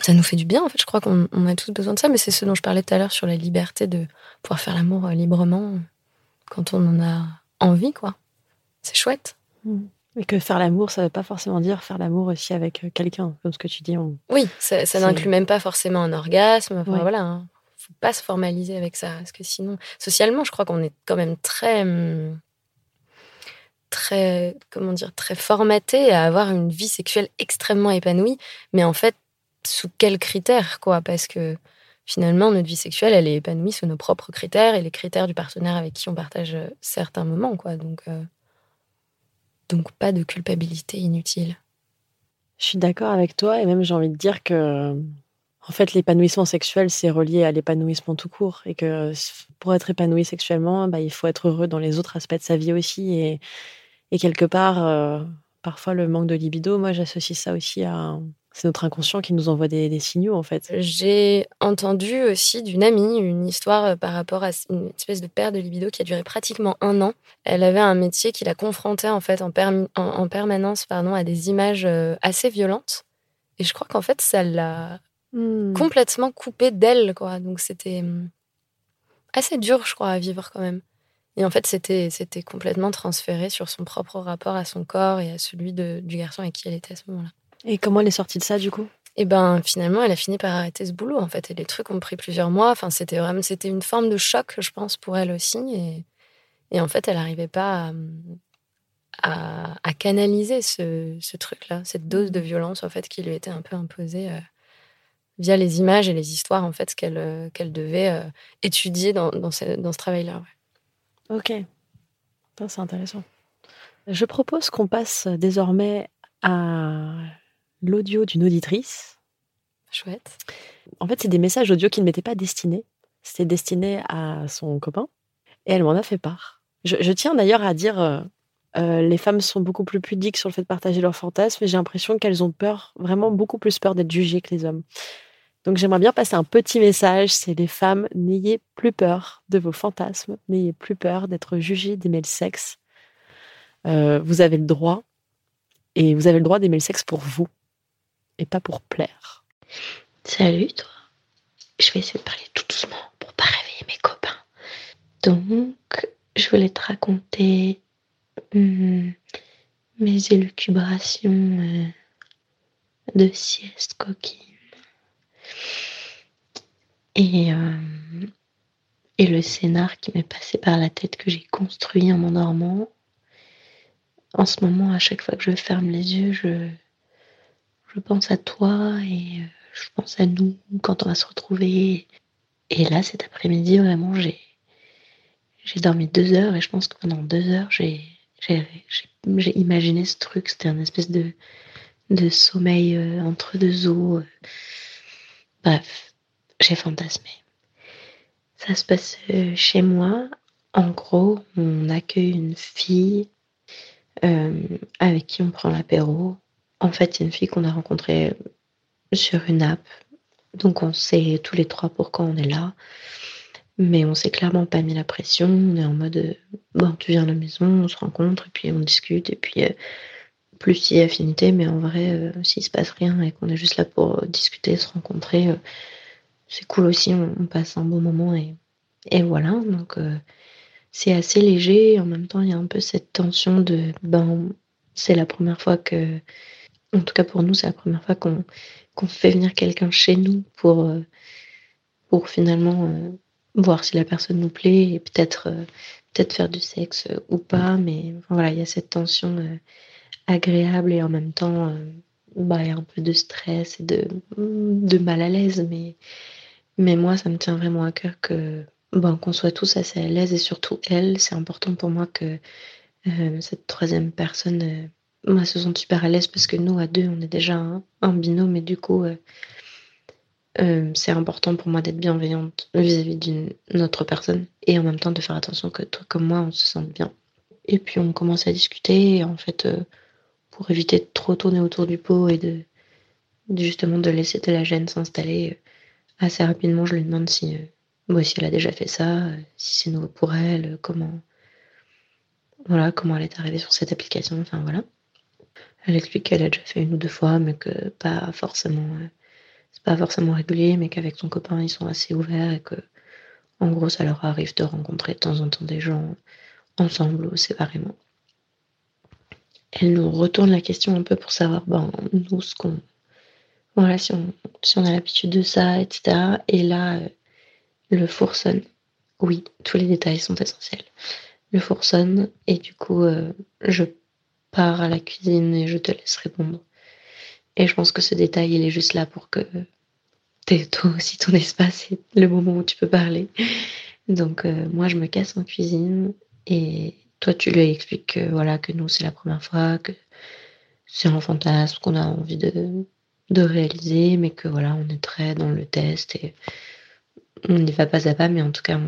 ça nous fait du bien en fait je crois qu'on on a tous besoin de ça mais c'est ce dont je parlais tout à l'heure sur la liberté de pouvoir faire l'amour euh, librement quand on en a envie quoi c'est chouette Et que faire l'amour, ça veut pas forcément dire faire l'amour aussi avec euh, quelqu'un, comme ce que tu dis. On... Oui, ça, n'inclut même pas forcément un orgasme. Enfin, Oui. voilà, hein. faut pas se formaliser avec ça, parce que sinon, socialement, je crois qu'on est quand même très, hum, très, comment dire, très formaté à avoir une vie sexuelle extrêmement épanouie. Mais en fait, sous quels critères, quoi? Parce que finalement, notre vie sexuelle, elle est épanouie sous nos propres critères et les critères du partenaire avec qui on partage euh, certains moments, quoi. Donc, euh, donc pas de culpabilité inutile. Je suis d'accord avec toi et même j'ai envie de dire que en fait l'épanouissement sexuel c'est relié à l'épanouissement tout court et que pour être épanoui sexuellement bah, il faut être heureux dans les autres aspects de sa vie aussi et quelque part euh, parfois le manque de libido moi j'associe ça aussi à c'est notre inconscient qui nous envoie des, des signaux en fait J'ai entendu aussi d'une amie une histoire euh, par rapport à une espèce de perte de libido qui a duré pratiquement un an. Elle avait un métier qui la confrontait en fait en, permi- en, en permanence pardon, à des images euh, assez violentes. Et je crois qu'en fait, ça l'a Hmm. complètement coupée d'elle. quoi. Donc c'était hum, assez dur, je crois, à vivre quand même. Et en fait, c'était c'était complètement transféré sur son propre rapport à son corps et à celui de- du garçon avec qui elle était à ce moment-là. et comment elle est sortie de ça du coup? Et ben finalement, elle a fini par arrêter ce boulot en fait. Et les trucs ont pris plusieurs mois. Enfin, c'était vraiment, c'était une forme de choc, je pense, pour elle aussi. Et, et en fait, elle n'arrivait pas à, à, à canaliser ce, ce truc-là, cette dose de violence en fait qui lui était un peu imposée euh, via les images et les histoires en fait qu'elle euh, qu'elle devait euh, étudier dans, dans ce, dans ce travail-là. ouais. Ok. Ça, C'est intéressant. Je propose qu'on passe désormais à l'audio d'une auditrice. Chouette. En fait, c'est des messages audio qui ne m'étaient pas destinés. C'était destiné à son copain. Et elle m'en a fait part. Je, je tiens d'ailleurs à dire, euh, euh, les femmes sont beaucoup plus pudiques sur le fait de partager leurs fantasmes. J'ai l'impression qu'elles ont peur, vraiment beaucoup plus peur d'être jugées que les hommes. Donc j'aimerais bien passer un petit message. C'est les femmes, n'ayez plus peur de vos fantasmes. N'ayez plus peur d'être jugées, d'aimer le sexe. Euh, vous avez le droit. Et vous avez le droit d'aimer le sexe pour vous. Et pas pour plaire. Salut toi. je vais essayer de parler tout doucement pour pas réveiller mes copains. Donc, je voulais te raconter hum, mes élucubrations euh, de sieste coquine. Et, euh, et le scénar qui m'est passé par la tête que j'ai construit en m'endormant. En ce moment, à chaque fois que je ferme les yeux, je, pense à toi et euh, je pense à nous quand on va se retrouver. Et là, cet après-midi, vraiment, j'ai dormi deux heures et je pense que pendant deux heures, j'ai imaginé ce truc. C'était un espèce de de sommeil euh, entre deux eaux. Bref, j'ai fantasmé. Ça se passe euh, chez moi. En gros, on accueille une fille euh, avec qui on prend l'apéro. En fait, c'est une fille qu'on a rencontrée sur une app. Donc on sait tous les trois pourquoi on est là. Mais on s'est clairement pas mis la pression. On est en mode, euh, bon, tu viens à la maison, on se rencontre, et puis on discute, et puis plus si affinité, mais en vrai, euh, s'il se passe rien et qu'on est juste là pour discuter, se rencontrer, c'est cool aussi, on, passe un bon moment, et, et voilà. Donc c'est assez léger, en même temps, il y a un peu cette tension de, ben, c'est la première fois que, en tout cas pour nous, c'est la première fois qu'on fait venir quelqu'un chez nous pour, euh, finalement euh, voir si la personne nous plaît et peut-être euh, peut-être faire du sexe ou pas. Mais voilà, il y a cette tension agréable et en même temps, bah, il y a un peu de stress et de, de mal à l'aise. Mais, mais moi, ça me tient vraiment à cœur que bon, qu'on soit tous assez à l'aise et surtout elle. C'est important pour moi que cette troisième personne moi, se sent super à l'aise parce que nous, à deux, on est déjà un, binôme et du coup, euh, euh, c'est important pour moi d'être bienveillante vis-à-vis d'une autre personne et en même temps de faire attention que toi comme moi, on se sente bien. Et puis on commence à discuter et en fait, euh, pour éviter de trop tourner autour du pot et de, justement de laisser de la gêne s'installer, assez rapidement, je lui demande si, moi, si elle a déjà fait ça, si c'est nouveau pour elle, comment, voilà, comment elle est arrivée sur cette application, enfin voilà. Elle explique qu'elle a déjà fait une ou deux fois, mais que pas forcément, euh, c'est pas forcément régulier, mais qu'avec son copain ils sont assez ouverts et que, en gros, ça leur arrive de rencontrer de temps en temps des gens ensemble ou séparément. Elle nous retourne la question un peu pour savoir, ben, nous, ce qu'on, voilà, si on, si on a l'habitude de ça, etc. Et là, euh, le four sonne. Oui, tous les détails sont essentiels. Le four sonne et du coup, euh, je pars à la cuisine et je te laisse répondre. Et je pense que ce détail, il est juste là pour que aies toi aussi ton espace et le moment où tu peux parler. Donc euh, moi, je me casse en cuisine et toi, tu lui expliques que voilà que nous, c'est la première fois, que c'est un fantasme qu'on a envie de, de réaliser, mais que voilà, on est très dans le test et on n'y va pas à pas, mais en tout cas,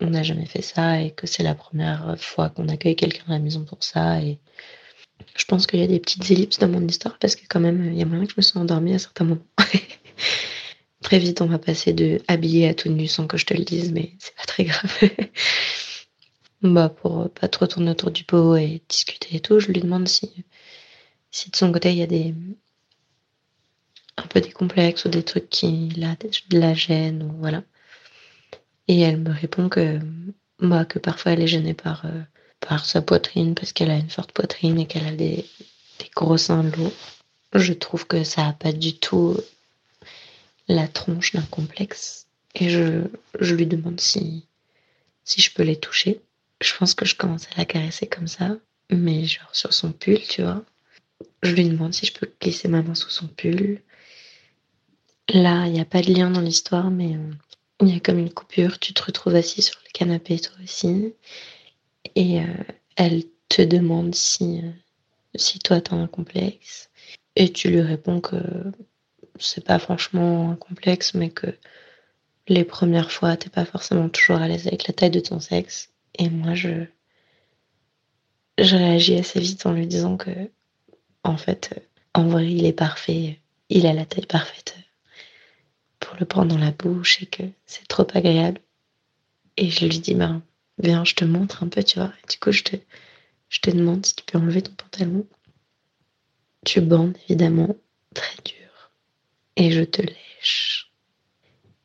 on n'a jamais fait ça et que c'est la première fois qu'on accueille quelqu'un à la maison pour ça et je pense qu'il y a des petites ellipses dans mon histoire parce que quand même, il y a moyen que je me sois endormie à certains moments. *laughs* très vite, on va passer de habillé à tout nu sans que je te le dise, mais c'est pas très grave. *laughs* bah, pour pas trop tourner autour du pot et discuter et tout, je lui demande si, si de son côté, il y a des, un peu des complexes ou des trucs qui la, la gênent ou voilà. Et elle me répond que, bah, que parfois elle est gênée par, euh, par sa poitrine parce qu'elle a une forte poitrine et qu'elle a des, gros seins lourds. Je trouve que ça n'a pas du tout la tronche d'un complexe. Et je, je, lui demande si, si je peux les toucher. Je pense que je commence à la caresser comme ça, mais genre sur son pull, tu vois. Je lui demande si je peux glisser ma main sous son pull. Là, il n'y a pas de lien dans l'histoire, mais euh, il y a comme une coupure. Tu te retrouves assis sur le canapé, toi aussi et euh, elle te demande si, euh, si toi t'as un complexe et tu lui réponds que c'est pas franchement un complexe mais que les premières fois t'es pas forcément toujours à l'aise avec la taille de ton sexe et moi je je réagis assez vite en lui disant que en fait en vrai il est parfait il a la taille parfaite pour le prendre dans la bouche et que c'est trop agréable et je lui dis ben Viens, je te montre un peu, tu vois. du coup, je te, je te demande si tu peux enlever ton pantalon. Tu bandes, évidemment, très dur. Et je te lèche.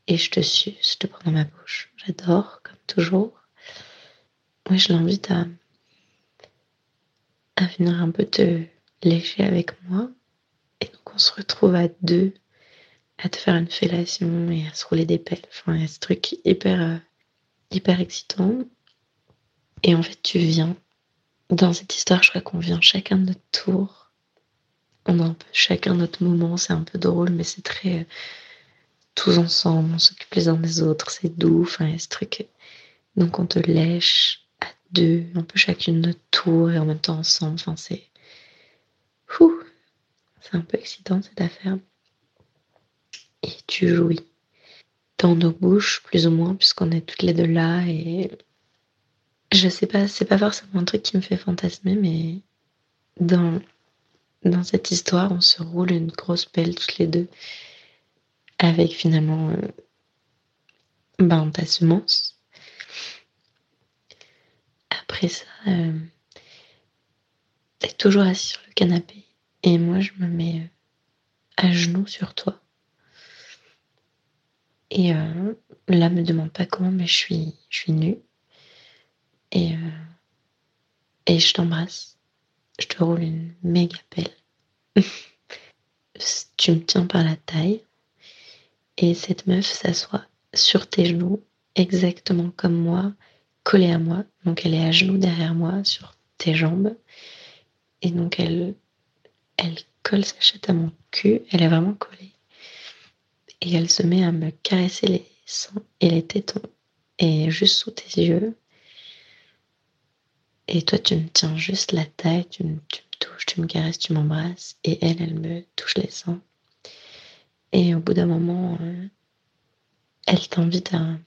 et je te suce, je te prends dans ma bouche. J'adore, comme toujours. Oui, je l'invite à, venir un peu te lécher avec moi. Et donc on se retrouve à deux à te faire une fellation et à se rouler des pelles. Enfin, il y a ce truc hyper, euh, hyper excitant. Et en fait, tu viens. Dans cette histoire, je crois qu'on vient chacun de notre tour. On a un peu chacun notre moment. C'est un peu drôle, mais c'est très euh, tous ensemble. On s'occupe les uns des autres. C'est doux. Enfin, ce truc. Donc, on te lèche deux, un peu chacune notre tour et en même temps ensemble. Enfin, c'est. C'est un peu excitant cette affaire et tu jouis dans nos bouches, plus ou moins, puisqu'on est toutes les deux là. Et je sais pas, c'est pas forcément un truc qui me fait fantasmer, mais dans, dans cette histoire, on se roule une grosse pelle toutes les deux, avec finalement ben, ta semence. Après ça, euh, t'es toujours assis sur le canapé, et moi je me mets euh, à genoux sur toi. Et euh, là, me demande pas comment, mais je suis, je nue. Et, et je t'embrasse. Je te roule une méga pelle. *laughs* tu me tiens par la taille. Et cette meuf s'assoit sur tes genoux, exactement comme moi, collée à moi. Donc elle est à genoux derrière moi, sur tes jambes. Et donc elle, elle colle sa chatte à mon cul. Elle est vraiment collée et elle se met à me caresser les seins et les tétons et juste sous tes yeux. Et toi, tu me tiens juste la taille, tu me, touches, tu me caresses, tu m'embrasses. Et elle, elle me touche les seins. Et au bout d'un moment, euh, elle t'invite à,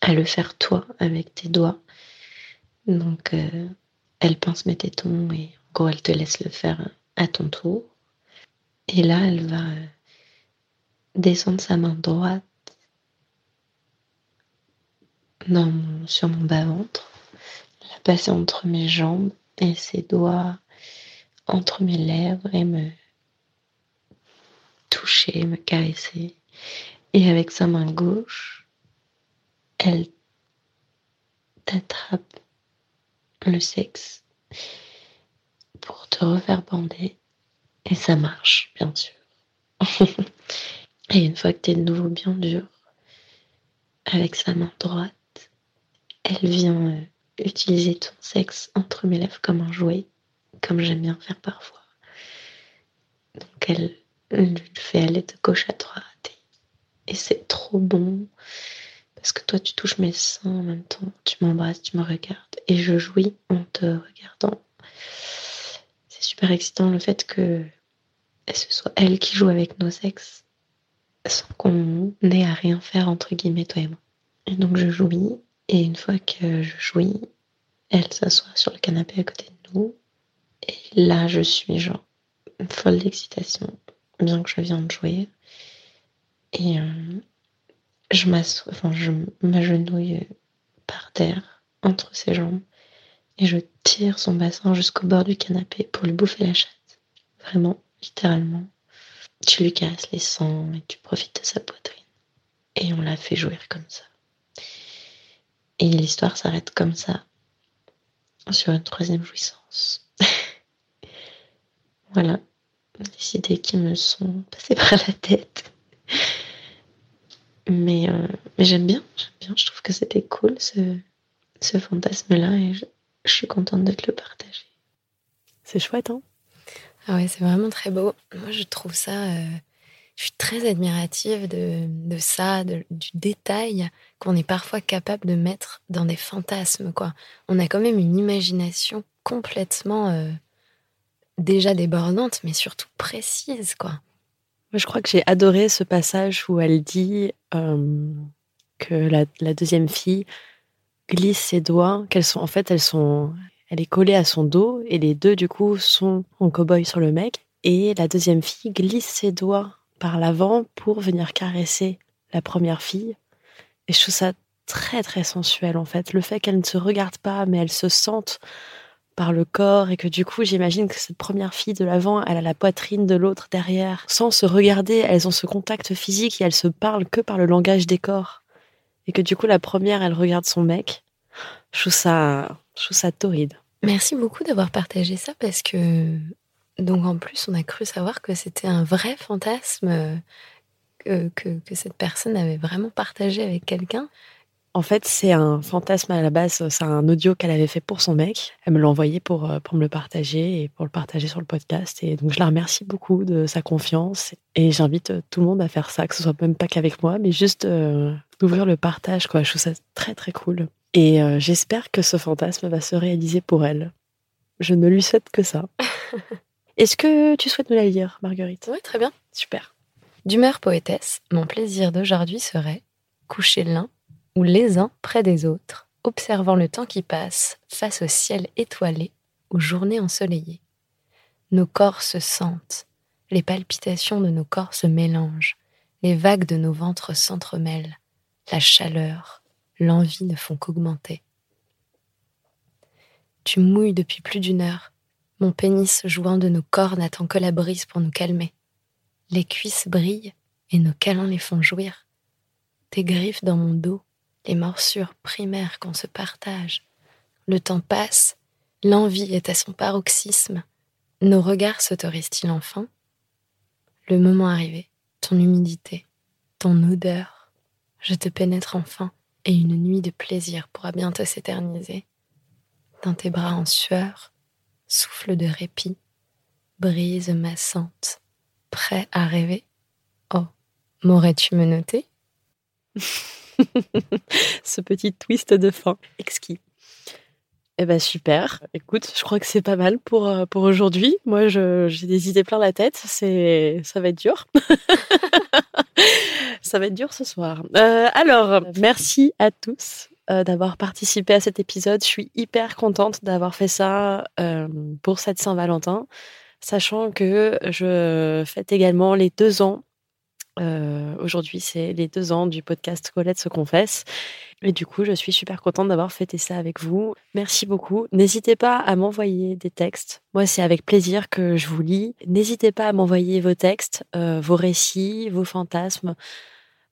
à le faire toi avec tes doigts. Donc, euh, elle pince mes tétons et en gros, elle te laisse le faire à ton tour. Et là, elle va euh, descendre sa main droite sur mon bas-ventre, la passer entre mes jambes et ses doigts entre mes lèvres et me toucher, me caresser. Et avec sa main gauche, elle t'attrape le sexe pour te refaire bander. Et ça marche, bien sûr. *laughs* Et une fois que tu es de nouveau bien dur, avec sa main droite, elle vient euh, utiliser ton sexe entre mes lèvres comme un jouet, comme j'aime bien faire parfois. Donc elle le fait aller de gauche à droite. Et, c'est trop bon. Parce que toi, tu touches mes seins en même temps. Tu m'embrasses, tu me regardes. Et je jouis en te regardant. C'est super excitant le fait que ce soit elle qui joue avec nos sexes sans qu'on ait à rien faire entre guillemets toi et moi. Et donc je jouis et une fois que je jouis, elle s'assoit sur le canapé à côté de nous et là je suis genre folle d'excitation bien que je viens de jouer et euh, je m'assois, enfin je m'agenouille par terre entre ses jambes et je tire son bassin jusqu'au bord du canapé pour lui bouffer la chatte. Vraiment, littéralement. Tu lui caresses les sangs et tu profites de sa poitrine. Et on la fait jouir comme ça. Et l'histoire s'arrête comme ça, sur une troisième jouissance. *laughs* voilà, des idées qui me sont passées par la tête. Mais, euh, mais j'aime bien, j'aime bien, je trouve que c'était cool ce, ce fantasme-là et je, je suis contente de te le partager. C'est chouette, hein? Ah ouais, c'est vraiment très beau. Moi, je trouve ça. Euh, je suis très admirative de, de ça, du détail qu'on est parfois capable de mettre dans des fantasmes. Quoi. On a quand même une imagination complètement euh, déjà débordante, mais surtout précise. Quoi. Je crois que j'ai adoré ce passage où elle dit euh, que la, la, deuxième fille glisse ses doigts, qu'elles sont en fait, elles sont elle est collée à son dos et les deux, du coup, sont en cow-boy sur le mec. Et la deuxième fille glisse ses doigts par l'avant pour venir caresser la première fille. Et je trouve ça très, très sensuel, en fait. Le fait qu'elle ne se regarde pas, mais elle se sente par le corps et que du coup, j'imagine que cette première fille de l'avant, elle a la poitrine de l'autre derrière. Sans se regarder, elles ont ce contact physique et elles se parlent que par le langage des corps. Et que du coup, la première, elle regarde son mec. Je trouve ça, je trouve ça torride. Merci beaucoup d'avoir partagé ça parce que donc en plus on a cru savoir que c'était un vrai fantasme euh, que, que, cette personne avait vraiment partagé avec quelqu'un. En fait, c'est un fantasme à la base, c'est un audio qu'elle avait fait pour son mec. Elle me l'a envoyé pour, euh, pour me le partager et pour le partager sur le podcast. Et donc, je la remercie beaucoup de sa confiance. Et j'invite euh, tout le monde à faire ça, que ce soit même pas qu'avec moi, mais juste d'ouvrir le partage. Quoi. Je trouve ça très, très cool. Et j'espère que ce fantasme va se réaliser pour elle. Je ne lui souhaite que ça. *laughs* Est-ce que tu souhaites nous la lire, Marguerite? Oui, très bien. Super. D'humeur poétesse, mon plaisir d'aujourd'hui serait coucher l'un ou les uns près des autres, observant le temps qui passe face au ciel étoilé, aux journées ensoleillées. Nos corps se sentent, les palpitations de nos corps se mélangent, les vagues de nos ventres s'entremêlent, la chaleur, l'envie ne font qu'augmenter. Tu mouilles depuis plus d'une heure, mon pénis jouant de nos corps n'attend que la brise pour nous calmer. Les cuisses brillent et nos câlins les font jouir. Tes griffes dans mon dos, les morsures primaires qu'on se partage. Le temps passe, l'envie est à son paroxysme. Nos regards s'autorisent-ils enfin? Le moment arrivé, ton humidité, ton odeur, je te pénètre enfin et une nuit de plaisir pourra bientôt s'éterniser. Dans tes bras en sueur, souffle de répit, brise massante, prêt à rêver? Oh, m'aurais-tu menotté? *laughs* *laughs* Ce petit twist de fin, exquis. Eh ben super. Écoute, je crois que c'est pas mal pour euh, pour aujourd'hui. Moi, j'ai des idées plein la tête. C'est ça va être dur. *laughs* ça va être dur ce soir. Euh, alors, merci à tous euh, d'avoir participé à cet épisode. Je suis hyper contente d'avoir fait ça pour cette Saint-Valentin, sachant que je fête également les deux ans. Euh, aujourd'hui, c'est les deux ans du podcast Colette se confesse. Et du coup, je suis super contente d'avoir fêté ça avec vous. Merci beaucoup. N'hésitez pas à m'envoyer des textes. Moi, c'est avec plaisir que je vous lis. N'hésitez pas à m'envoyer vos textes, vos récits, vos fantasmes.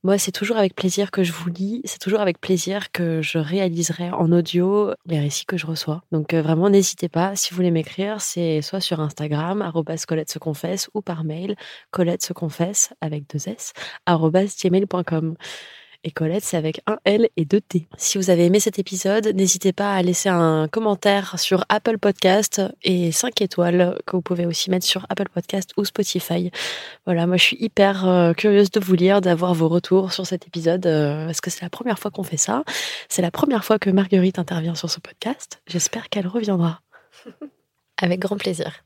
Moi, c'est toujours avec plaisir que je vous lis, c'est toujours avec plaisir que je réaliserai en audio les récits que je reçois. Donc euh, vraiment, n'hésitez pas, si vous voulez m'écrire, c'est soit sur Instagram, Colette se confesse, ou par mail, Colette se confesse, avec deux S, gmail.com. Et Colette, c'est avec un L et deux T. Si vous avez aimé cet épisode, n'hésitez pas à laisser un commentaire sur Apple Podcast et 5 étoiles que vous pouvez aussi mettre sur Apple Podcast ou Spotify. Voilà, moi je suis hyper euh, curieuse de vous lire, d'avoir vos retours sur cet épisode euh, parce que c'est la première fois qu'on fait ça. C'est la première fois que Marguerite intervient sur ce podcast. J'espère qu'elle reviendra. *laughs* Avec grand plaisir.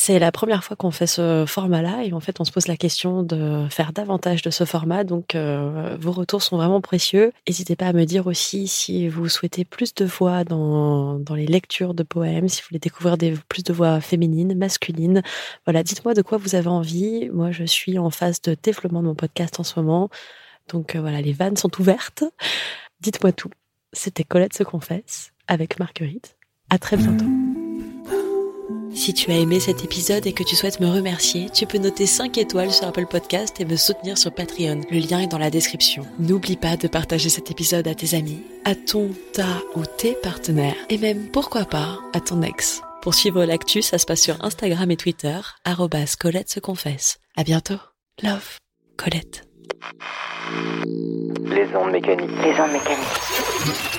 C'est la première fois qu'on fait ce format-là et en fait on se pose la question de faire davantage de ce format. Donc euh, vos retours sont vraiment précieux. N'hésitez pas à me dire aussi si vous souhaitez plus de voix dans, dans les lectures de poèmes, si vous voulez découvrir des, plus de voix féminines, masculines. Voilà, dites-moi de quoi vous avez envie. Moi je suis en phase de développement de mon podcast en ce moment. Donc euh, voilà, les vannes sont ouvertes. Dites-moi tout. C'était Colette se confesse avec Marguerite. À très bientôt. Si tu as aimé cet épisode et que tu souhaites me remercier, tu peux noter 5 étoiles sur Apple Podcast et me soutenir sur Patreon. Le lien est dans la description. N'oublie pas de partager cet épisode à tes amis, à ton, ta ou tes partenaires et même, pourquoi pas, à ton ex. Pour suivre l'actu, ça se passe sur Instagram et Twitter, Colette se confesse. À bientôt. Love, Colette. Les ondes mécaniques. Les ondes mécaniques.